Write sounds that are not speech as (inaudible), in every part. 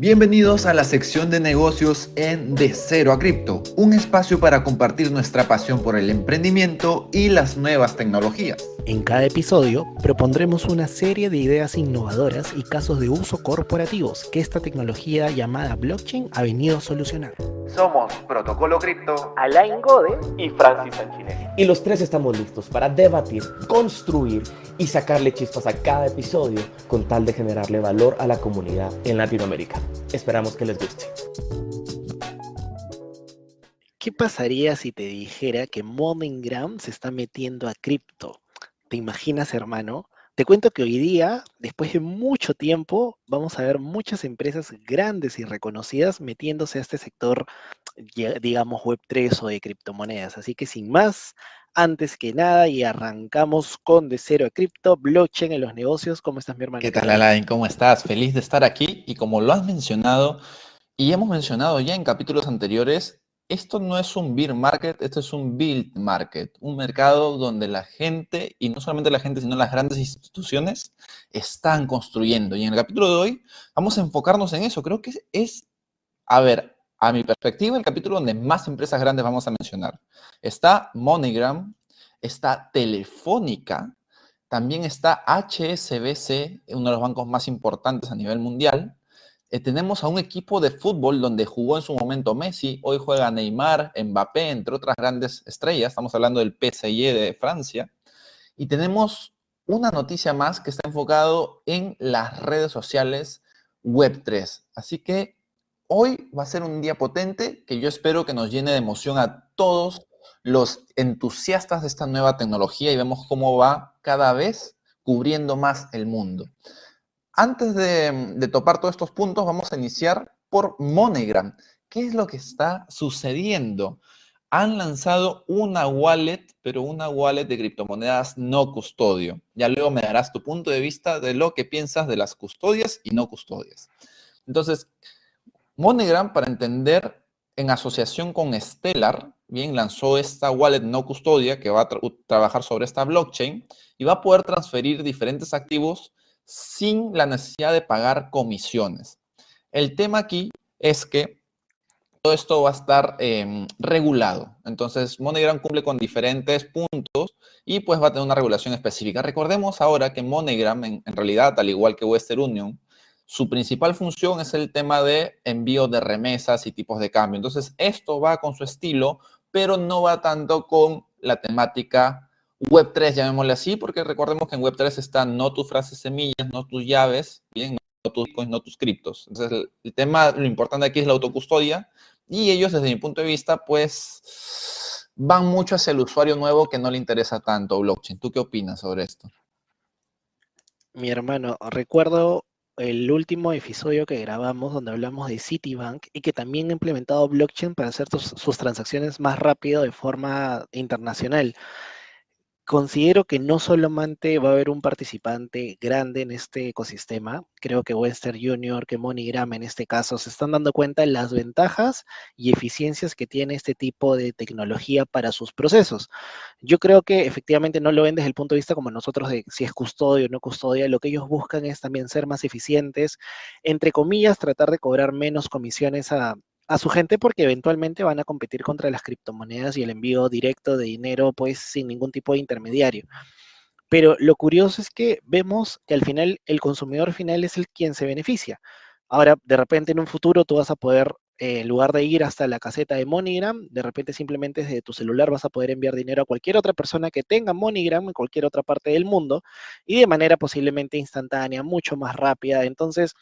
Bienvenidos a la sección de negocios en De Cero a Cripto, un espacio para compartir nuestra pasión por el emprendimiento y las nuevas tecnologías. En cada episodio propondremos una serie de ideas innovadoras y casos de uso corporativos que esta tecnología llamada blockchain ha venido a solucionar. Somos Protocolo Cripto, Alain Gode y Francis Sanchinelli. Y los tres estamos listos para debatir, construir y sacarle chispas a cada episodio con tal de generarle valor a la comunidad en Latinoamérica. Esperamos que les guste. ¿Qué pasaría si te dijera que MoneyGram se está metiendo a cripto? ¿Te imaginas, hermano? Te cuento que hoy día, después de mucho tiempo, vamos a ver muchas empresas grandes y reconocidas metiéndose a este sector, digamos, Web3 o de criptomonedas. Así que sin más, antes que nada, y arrancamos con De Cero a Cripto, blockchain en los negocios. ¿Cómo estás, mi hermano? ¿Qué tal, Alain? ¿Cómo estás? Feliz de estar aquí. Y como lo has mencionado, y hemos mencionado ya en capítulos anteriores, esto no es un beer market, esto es un build market, un mercado donde la gente, y no solamente la gente, sino las grandes instituciones, están construyendo. Y en el capítulo de hoy vamos a enfocarnos en eso. Creo que es, a ver, a mi perspectiva, el capítulo donde más empresas grandes vamos a mencionar. Está MoneyGram, está Telefónica, también está HSBC, uno de los bancos más importantes a nivel mundial, eh, tenemos a un equipo de fútbol donde jugó en su momento Messi, hoy juega Neymar, Mbappé, entre otras grandes estrellas. Estamos hablando del PSG de Francia. Y tenemos una noticia más que está enfocado en las redes sociales Web3. Así que hoy va a ser un día potente que yo espero que nos llene de emoción a todos los entusiastas de esta nueva tecnología y vemos cómo va cada vez cubriendo más el mundo. Antes de, topar todos estos puntos, vamos a iniciar por MoneyGram. ¿Qué es lo que está sucediendo? Han lanzado una wallet, pero una wallet de criptomonedas no custodio. Ya luego me darás tu punto de vista de lo que piensas de las custodias y no custodias. Entonces, MoneyGram, para entender, en asociación con Stellar, bien, lanzó esta wallet no custodia que va a trabajar sobre esta blockchain y va a poder transferir diferentes activos sin la necesidad de pagar comisiones. El tema aquí es que todo esto va a estar em, regulado. Entonces, MoneyGram cumple con diferentes puntos y pues va a tener una regulación específica. Recordemos ahora que MoneyGram, en, en realidad, al igual que Western Union, su principal función es el tema de envío de remesas y tipos de cambio. Entonces, esto va con su estilo, pero no va tanto con la temática Web3, llamémosle así, porque recordemos que en Web3 están no tus frases semillas, no tus llaves, bien, no tus coins, no tus criptos. Entonces, el, tema, lo importante aquí es la autocustodia, y ellos, desde mi punto de vista, pues van mucho hacia el usuario nuevo que no le interesa tanto blockchain. ¿Tú qué opinas sobre esto? Mi hermano, recuerdo el último episodio que grabamos donde hablamos de Citibank y que también ha implementado blockchain para hacer sus transacciones más rápido de forma internacional considero que no solamente va a haber un participante grande en este ecosistema, creo que Western Junior, que MoneyGram en este caso, se están dando cuenta de las ventajas y eficiencias que tiene este tipo de tecnología para sus procesos. Yo creo que efectivamente no lo ven desde el punto de vista como nosotros de si es custodio o no custodia, lo que ellos buscan es también ser más eficientes, entre comillas, tratar de cobrar menos comisiones a, a su gente porque eventualmente van a competir contra las criptomonedas y el envío directo de dinero pues sin ningún tipo de intermediario. Pero lo curioso es que vemos que al final el consumidor final es el quien se beneficia. Ahora, de repente en un futuro tú vas a poder, eh, en lugar de ir hasta la caseta de MoneyGram, de repente simplemente desde tu celular vas a poder enviar dinero a cualquier otra persona que tenga MoneyGram en cualquier otra parte del mundo y de manera posiblemente instantánea, mucho más rápida. Entonces,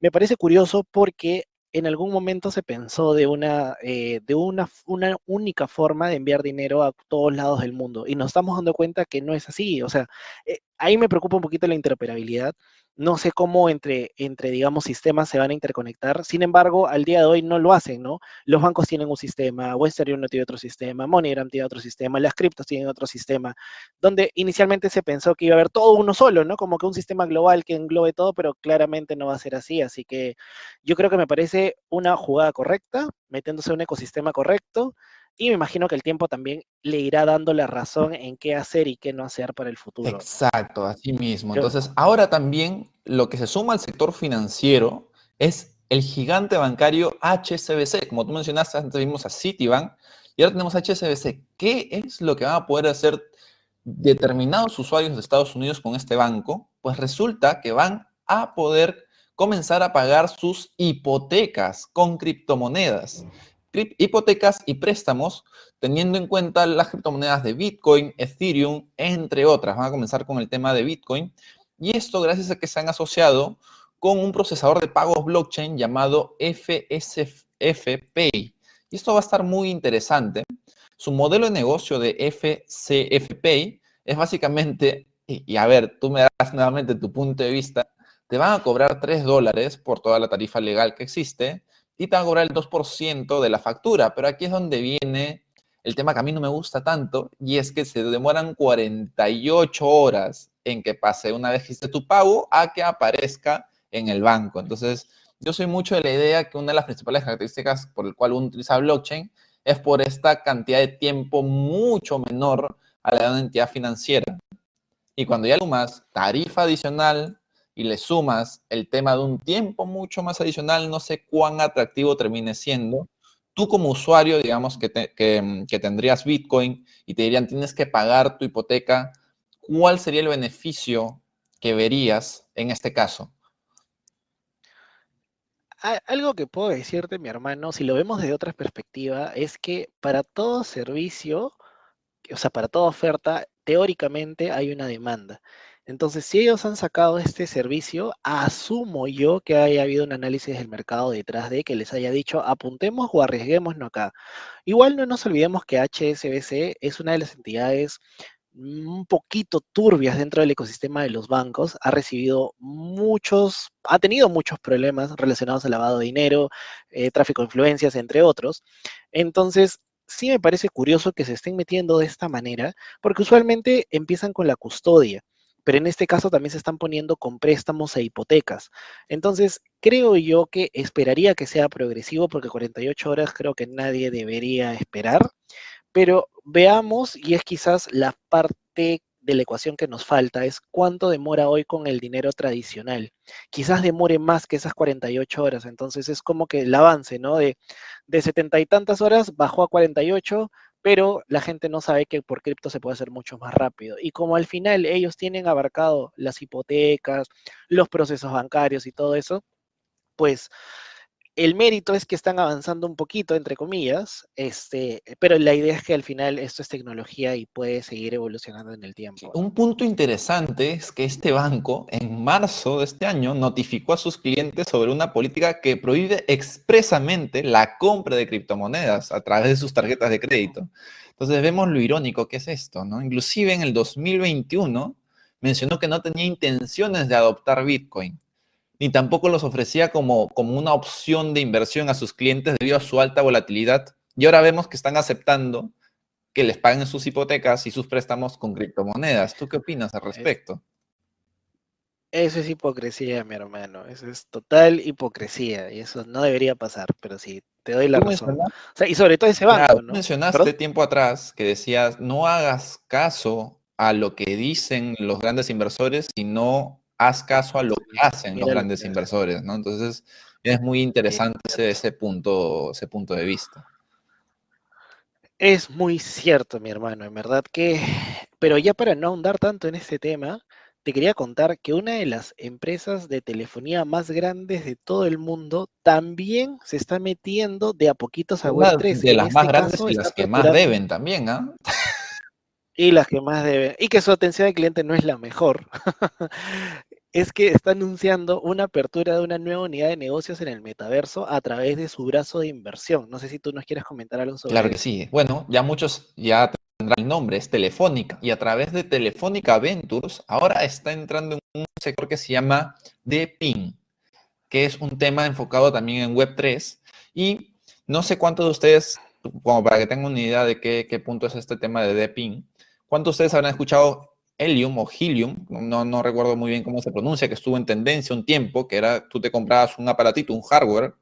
me parece curioso porque en algún momento se pensó de una, eh, de una, una única forma de enviar dinero a todos lados del mundo y nos estamos dando cuenta que no es así. O sea, eh, ahí me preocupa un poquito la interoperabilidad no sé cómo entre, entre, digamos, sistemas se van a interconectar. Sin embargo, al día de hoy no lo hacen, ¿no? Los bancos tienen un sistema, Western Union tiene otro sistema, MoneyGram tiene otro sistema, las criptos tienen otro sistema, donde inicialmente se pensó que iba a haber todo uno solo, ¿no? Como que un sistema global que englobe todo, pero claramente no va a ser así. Así que yo creo que me parece una jugada correcta, metiéndose en un ecosistema correcto, y me imagino que el tiempo también le irá dando la razón en qué hacer y qué no hacer para el futuro. Exacto, así mismo. Entonces, ahora también lo que se suma al sector financiero es el gigante bancario HSBC. Como tú mencionaste, antes vimos a Citibank y ahora tenemos HSBC. ¿Qué es lo que van a poder hacer determinados usuarios de Estados Unidos con este banco? Pues resulta que van a poder comenzar a pagar sus hipotecas con criptomonedas. Hipotecas y préstamos teniendo en cuenta las criptomonedas de Bitcoin, Ethereum, entre otras. Van a comenzar con el tema de Bitcoin. Y esto gracias a que se han asociado con un procesador de pagos blockchain llamado FSFPay. Y esto va a estar muy interesante. Su modelo de negocio de FCFPay es básicamente, y, a ver, tú me das nuevamente tu punto de vista, te van a cobrar 3 dólares por toda la tarifa legal que existe y te van a cobrar el 2% de la factura. Pero aquí es donde viene el tema que a mí no me gusta tanto y es que se demoran 48 horas en que pase una vez que hiciste tu pago a que aparezca en el banco. Entonces, yo soy mucho de la idea que una de las principales características por el cual uno utiliza blockchain es por esta cantidad de tiempo mucho menor a la de una entidad financiera. Y cuando ya sumas tarifa adicional y le sumas el tema de un tiempo mucho más adicional, no sé cuán atractivo termine siendo. Tú como usuario, digamos que, que, tendrías Bitcoin y te dirían tienes que pagar tu hipoteca, ¿cuál sería el beneficio que verías en este caso? Algo que puedo decirte, mi hermano, si lo vemos desde otra perspectiva, es que para todo servicio, o sea, para toda oferta, teóricamente hay una demanda. Entonces, si ellos han sacado este servicio, asumo yo que haya habido un análisis del mercado detrás de que les haya dicho, apuntemos o arriesguémonos acá. Igual no nos olvidemos que HSBC es una de las entidades un poquito turbias dentro del ecosistema de los bancos, ha recibido muchos, ha tenido muchos problemas relacionados al lavado de dinero, eh, tráfico de influencias, entre otros. Entonces, sí me parece curioso que se estén metiendo de esta manera, porque usualmente empiezan con la custodia pero en este caso también se están poniendo con préstamos e hipotecas. Entonces, creo yo que esperaría que sea progresivo, porque 48 horas creo que nadie debería esperar, pero veamos, y es quizás la parte de la ecuación que nos falta, es cuánto demora hoy con el dinero tradicional. Quizás demore más que esas 48 horas, entonces es como que el avance, ¿no? De, de 70 y tantas horas bajó a 48, pero la gente no sabe que por cripto se puede hacer mucho más rápido. Y como al final ellos tienen abarcado las hipotecas, los procesos bancarios y todo eso, pues el mérito es que están avanzando un poquito, entre comillas, este, pero la idea es que al final esto es tecnología y puede seguir evolucionando en el tiempo. Un punto interesante es que este banco en marzo de este año notificó a sus clientes sobre una política que prohíbe expresamente la compra de criptomonedas a través de sus tarjetas de crédito. Entonces vemos lo irónico que es esto, ¿no? Inclusive en el 2021 mencionó que no tenía intenciones de adoptar Bitcoin ni tampoco los ofrecía como, como una opción de inversión a sus clientes debido a su alta volatilidad. Y ahora vemos que están aceptando que les paguen sus hipotecas y sus préstamos con criptomonedas. ¿Tú qué opinas al respecto? Eso es hipocresía, mi hermano. Eso es total hipocresía. Y eso no debería pasar, pero sí, te doy la razón. y sobre todo ese banco. ¿no? mencionaste tiempo atrás que decías, no hagas caso a lo que dicen los grandes inversores, sino haz caso a lo que hacen los grandes inversores, ¿no? Entonces, es muy interesante ese, punto, ese punto de vista. Es muy cierto, mi hermano, en verdad que, pero ya para no ahondar tanto en este tema, te quería contar que una de las empresas de telefonía más grandes de todo el mundo también se está metiendo de a poquitos a Web3. De las más este grandes y las que más deben también, ¿ah? Y las que más deben. Y que su atención al cliente no es la mejor. (laughs) es que está anunciando una apertura de una nueva unidad de negocios en el metaverso a través de su brazo de inversión. No sé si tú nos quieres comentar algo sobre Claro que sí. Bueno, ya muchos ya tendrán el nombre, es Telefónica. Y a través de Telefónica Ventures, ahora está entrando en un sector que se llama DPIN, que es un tema enfocado también en Web3. Y no sé cuántos de ustedes, como para que tengan una idea de qué, qué punto es este tema de DPIN, ¿cuántos de ustedes habrán escuchado Helium o Helium, no, no recuerdo muy bien cómo se pronuncia, que estuvo en tendencia un tiempo, que era, tú te comprabas un aparatito, un hardware,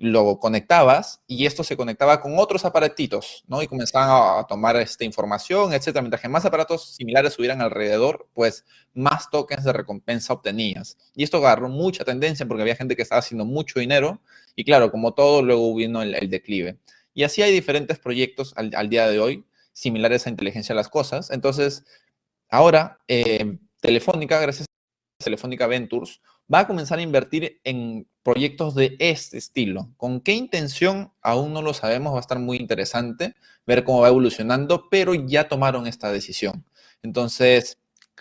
lo conectabas y esto se conectaba con otros aparatitos, ¿no? Y comenzaban a, tomar esta información, etcétera. Mientras que más aparatos similares subieran alrededor, pues más tokens de recompensa obtenías. Y esto agarró mucha tendencia porque había gente que estaba haciendo mucho dinero y claro, como todo, luego vino el, declive. Y así hay diferentes proyectos al, día de hoy similares a inteligencia de las cosas. Entonces, ahora, eh, Telefónica, gracias a Telefónica Ventures, va a comenzar a invertir en proyectos de este estilo. ¿Con qué intención? Aún no lo sabemos, va a estar muy interesante ver cómo va evolucionando, pero ya tomaron esta decisión. Entonces,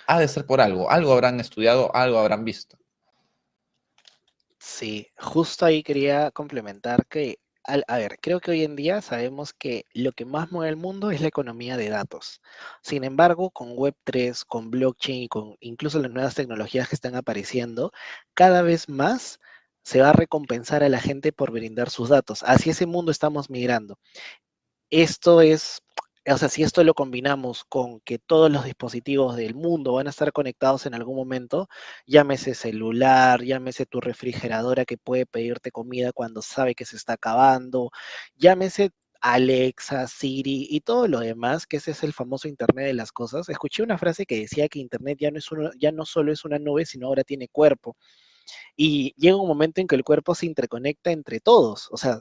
ha de ser por algo, algo habrán estudiado, algo habrán visto. Sí, justo ahí quería complementar que a ver, creo que hoy en día sabemos que lo que más mueve el mundo es la economía de datos. Sin embargo, con Web3, con blockchain y con incluso las nuevas tecnologías que están apareciendo, cada vez más se va a recompensar a la gente por brindar sus datos. Hacia ese mundo estamos migrando. Esto es o sea, si esto lo combinamos con que todos los dispositivos del mundo van a estar conectados en algún momento, llámese celular, llámese tu refrigeradora que puede pedirte comida cuando sabe que se está acabando, llámese Alexa, Siri y todo lo demás, que ese es el famoso Internet de las cosas. Escuché una frase que decía que Internet ya no, es ya no solo es una nube, sino ahora tiene cuerpo. Y llega un momento en que el cuerpo se interconecta entre todos. O sea,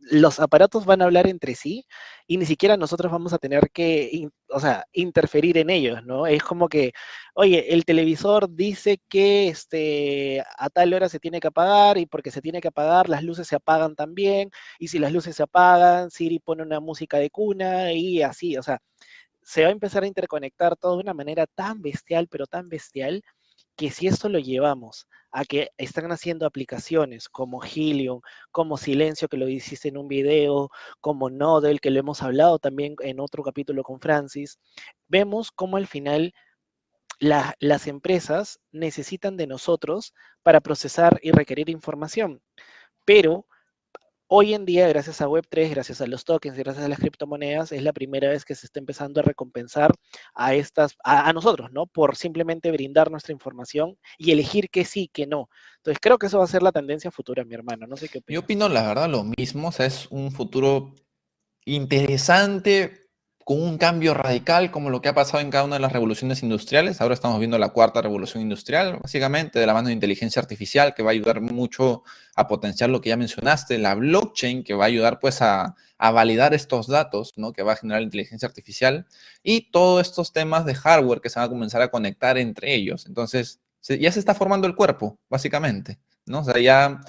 los aparatos van a hablar entre sí y ni siquiera nosotros vamos a tener que, o sea, interferir en ellos, ¿no? Es como que, oye, el televisor dice que este, a tal hora se tiene que apagar y porque se tiene que apagar, las luces se apagan también. Y si las luces se apagan, Siri pone una música de cuna y así, o sea, se va a empezar a interconectar todo de una manera tan bestial, pero tan bestial, que si esto lo llevamos a que están haciendo aplicaciones como Helium, como Silencio, que lo hiciste en un video, como Nodel, que lo hemos hablado también en otro capítulo con Francis, vemos cómo al final las empresas necesitan de nosotros para procesar y requerir información. Pero Hoy en día, gracias a Web3, gracias a los tokens, gracias a las criptomonedas, es la primera vez que se está empezando a recompensar a estas, a, nosotros, ¿no? Por simplemente brindar nuestra información y elegir que sí, que no. Entonces creo que eso va a ser la tendencia futura, mi hermano. No sé qué opinas. Yo opino la verdad lo mismo, o sea, es un futuro interesante, con un cambio radical como lo que ha pasado en cada una de las revoluciones industriales. Ahora estamos viendo la cuarta revolución industrial, básicamente de la mano de inteligencia artificial, que va a ayudar mucho a potenciar lo que ya mencionaste, la blockchain, que va a ayudar pues a, validar estos datos, ¿no? Que va a generar inteligencia artificial y todos estos temas de hardware que se van a comenzar a conectar entre ellos. Entonces, ya se está formando el cuerpo, básicamente, ¿no? O sea, ya,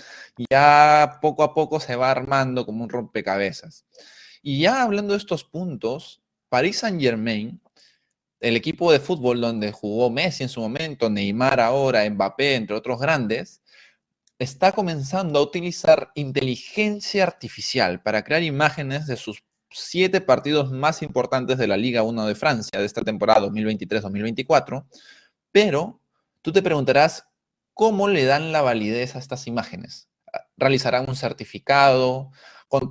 ya poco a poco se va armando como un rompecabezas. Y ya hablando de estos puntos, Paris Saint-Germain, el equipo de fútbol donde jugó Messi en su momento, Neymar ahora, Mbappé, entre otros grandes, está comenzando a utilizar inteligencia artificial para crear imágenes de sus siete partidos más importantes de la Liga 1 de Francia de esta temporada 2023-2024. Pero tú te preguntarás, ¿cómo le dan la validez a estas imágenes? ¿Realizarán un certificado?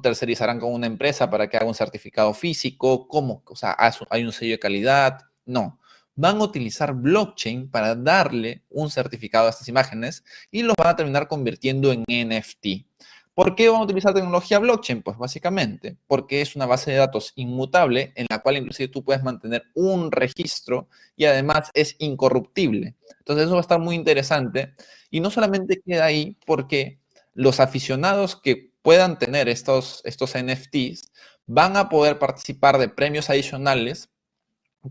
Tercerizarán con una empresa para que haga un certificado físico, ¿cómo? O sea, hay un sello de calidad, no. Van a utilizar blockchain para darle un certificado a estas imágenes y los van a terminar convirtiendo en NFT. ¿Por qué van a utilizar tecnología blockchain? Pues básicamente porque es una base de datos inmutable en la cual inclusive tú puedes mantener un registro y además es incorruptible. Entonces eso va a estar muy interesante y no solamente queda ahí porque los aficionados que puedan tener estos, estos NFTs van a poder participar de premios adicionales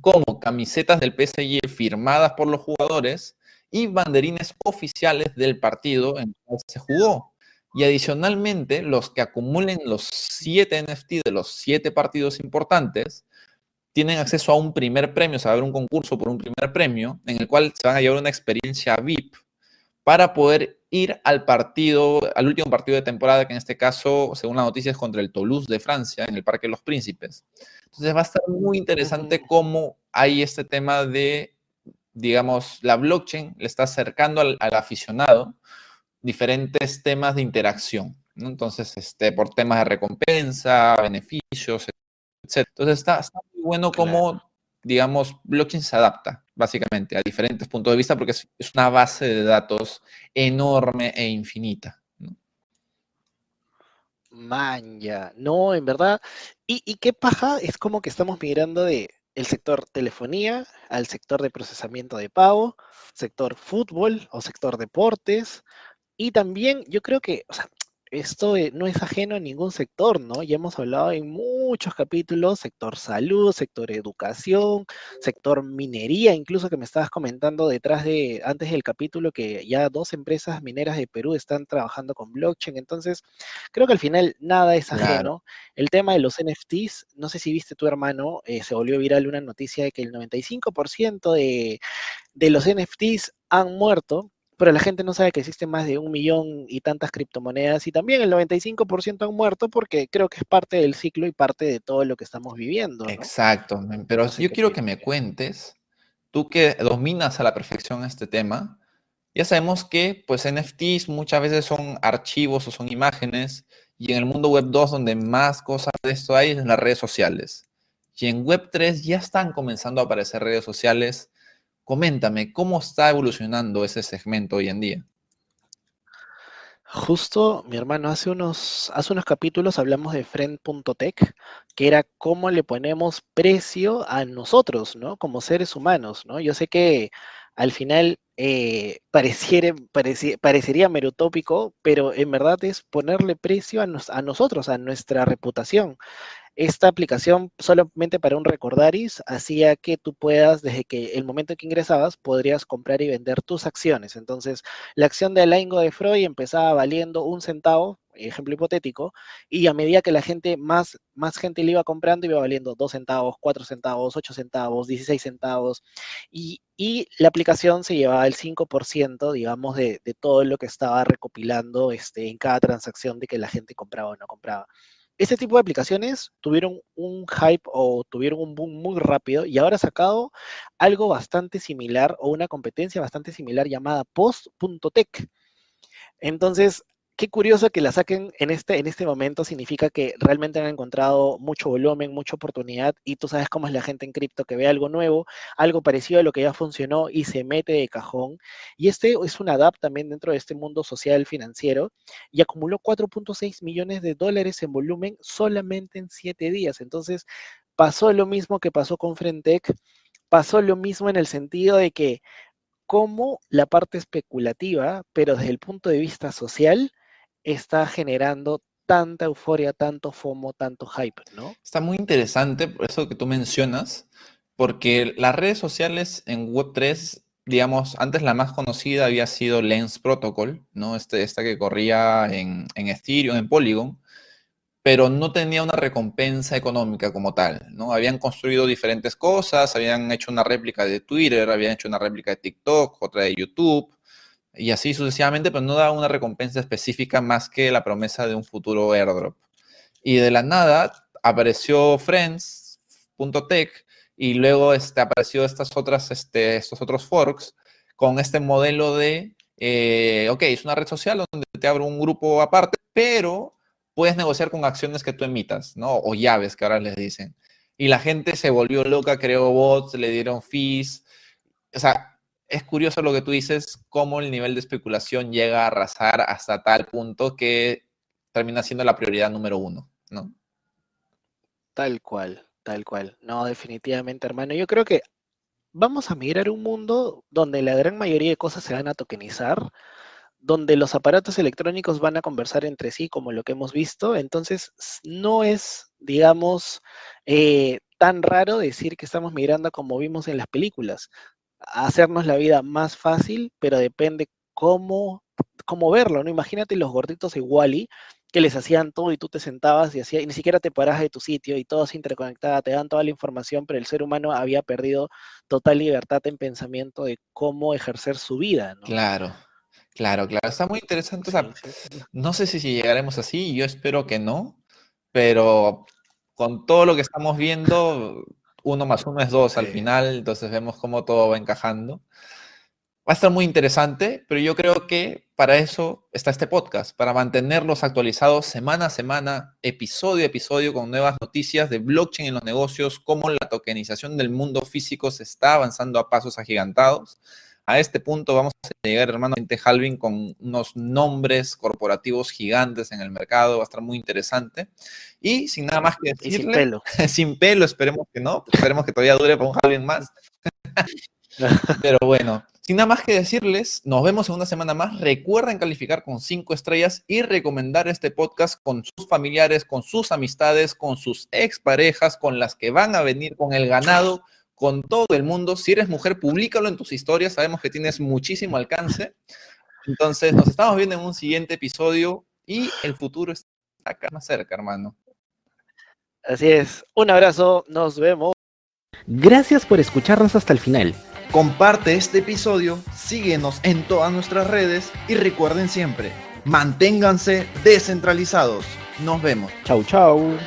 como camisetas del PSG firmadas por los jugadores y banderines oficiales del partido en el que se jugó. Y adicionalmente, los que acumulen los siete NFT de los siete partidos importantes tienen acceso a un primer premio, o sea, a ver un concurso por un primer premio, en el cual se van a llevar una experiencia VIP para poder ir al partido, al último partido de temporada, que en este caso, según las noticias, contra el Toulouse de Francia, en el Parque de los Príncipes. Entonces va a estar muy interesante cómo hay este tema de, digamos, la blockchain le está acercando al, aficionado diferentes temas de interacción. Entonces, este, por temas de recompensa, beneficios, etc. Entonces está, muy bueno cómo, digamos, blockchain se adapta básicamente, a diferentes puntos de vista, porque es, una base de datos enorme e infinita. Man, ya. No, en verdad. ¿Y, qué paja? Es como que estamos migrando de el sector telefonía al sector de procesamiento de pago, sector fútbol o sector deportes. Y también yo creo que, esto eh, no es ajeno a ningún sector, ¿no? Ya hemos hablado en muchos capítulos, sector salud, sector educación, sector minería, incluso que me estabas comentando detrás de, antes del capítulo, que ya dos empresas mineras de Perú están trabajando con blockchain. Entonces, creo que al final nada es ajeno. El tema de los NFTs, no sé si viste tu hermano, eh, se volvió viral una noticia de que el 95% de, de los NFTs han muerto pero la gente no sabe que existen más de un millón y tantas criptomonedas y también el 95% han muerto porque creo que es parte del ciclo y parte de todo lo que estamos viviendo. Exacto, pero yo quiero que me cuentes, tú que dominas a la perfección este tema, ya sabemos que pues NFTs muchas veces son archivos o son imágenes y en el mundo web 2 donde más cosas de esto hay es en las redes sociales. Y en web 3 ya están comenzando a aparecer redes sociales Coméntame, ¿cómo está evolucionando ese segmento hoy en día? Justo, mi hermano, hace unos, hace unos capítulos hablamos de Friend.tech, que era cómo le ponemos precio a nosotros, ¿no? Como seres humanos, ¿no? Yo sé que al final eh, (laughs) pareciera, parecería merotópico, pero en verdad es ponerle precio a, a nosotros, a nuestra reputación esta aplicación solamente para un recordaris hacía que tú puedas, desde que el momento en que ingresabas, podrías comprar y vender tus acciones. Entonces, la acción de Alaingo de Freud empezaba valiendo un centavo, ejemplo hipotético, y a medida que la gente, más, más gente le iba comprando, iba valiendo dos centavos, cuatro centavos, ocho centavos, 16 centavos, y, la aplicación se llevaba el 5%, digamos, de, de, todo lo que estaba recopilando este, en cada transacción de que la gente compraba o no compraba este tipo de aplicaciones tuvieron un hype o tuvieron un boom muy rápido y ahora ha sacado algo bastante similar o una competencia bastante similar llamada Post.tech. Entonces, qué curioso que la saquen en este, en este momento, significa que realmente han encontrado mucho volumen, mucha oportunidad, y tú sabes cómo es la gente en cripto que ve algo nuevo, algo parecido a lo que ya funcionó y se mete de cajón. Y este es un adapt también dentro de este mundo social financiero y acumuló 4.6 millones de dólares en volumen solamente en siete días. Entonces, pasó lo mismo que pasó con Frentec, pasó lo mismo en el sentido de que como la parte especulativa, pero desde el punto de vista social, está generando tanta euforia, tanto FOMO, tanto hype, ¿no? Está muy interesante eso que tú mencionas, porque las redes sociales en Web3, digamos, antes la más conocida había sido Lens Protocol, ¿no? Este, esta que corría en, en Ethereum, en Polygon, pero no tenía una recompensa económica como tal, ¿no? Habían construido diferentes cosas, habían hecho una réplica de Twitter, habían hecho una réplica de TikTok, otra de YouTube, y así sucesivamente, pero no da una recompensa específica más que la promesa de un futuro airdrop. Y de la nada apareció Friends.tech y luego este, apareció estas otras, este, estos otros forks con este modelo de, eh, ok, es una red social donde te abro un grupo aparte, pero puedes negociar con acciones que tú emitas, ¿no? O llaves que ahora les dicen. Y la gente se volvió loca, creó bots, le dieron fees. O sea, es curioso lo que tú dices, cómo el nivel de especulación llega a arrasar hasta tal punto que termina siendo la prioridad número uno, ¿no? Tal cual, tal cual. No, definitivamente, hermano. Yo creo que vamos a mirar un mundo donde la gran mayoría de cosas se van a tokenizar, donde los aparatos electrónicos van a conversar entre sí, como lo que hemos visto. Entonces, no es, digamos, eh, tan raro decir que estamos migrando como vimos en las películas hacernos la vida más fácil, pero depende cómo, cómo verlo, ¿no? Imagínate los gorditos de Wally que les hacían todo y tú te sentabas y hacía, y ni siquiera te paras de tu sitio y todo se interconectaba, te dan toda la información, pero el ser humano había perdido total libertad en pensamiento de cómo ejercer su vida, ¿no? Claro, claro, claro. Está muy interesante. no sé si llegaremos así, yo espero que no, pero con todo lo que estamos viendo, uno más uno es dos al final, entonces vemos cómo todo va encajando. Va a estar muy interesante, pero yo creo que para eso está este podcast, para mantenerlos actualizados semana a semana, episodio a episodio, con nuevas noticias de blockchain en los negocios, cómo la tokenización del mundo físico se está avanzando a pasos agigantados. A este punto vamos a llegar, hermano, Halvin, con unos nombres corporativos gigantes en el mercado, va a estar muy interesante. Y sin nada más que decirle, sin pelo. (laughs) sin pelo, esperemos que no, esperemos que todavía dure para un Halvin más. (laughs) Pero bueno, sin nada más que decirles, nos vemos en una semana más. Recuerden calificar con cinco estrellas y recomendar este podcast con sus familiares, con sus amistades, con sus exparejas, con las que van a venir con el ganado, con todo el mundo. Si eres mujer, públicalo en tus historias. Sabemos que tienes muchísimo alcance. Entonces, nos estamos viendo en un siguiente episodio y el futuro está acá más cerca, hermano. Así es. Un abrazo. Nos vemos. Gracias por escucharnos hasta el final. Comparte este episodio, síguenos en todas nuestras redes y recuerden siempre, manténganse descentralizados. Nos vemos. Chau, chau.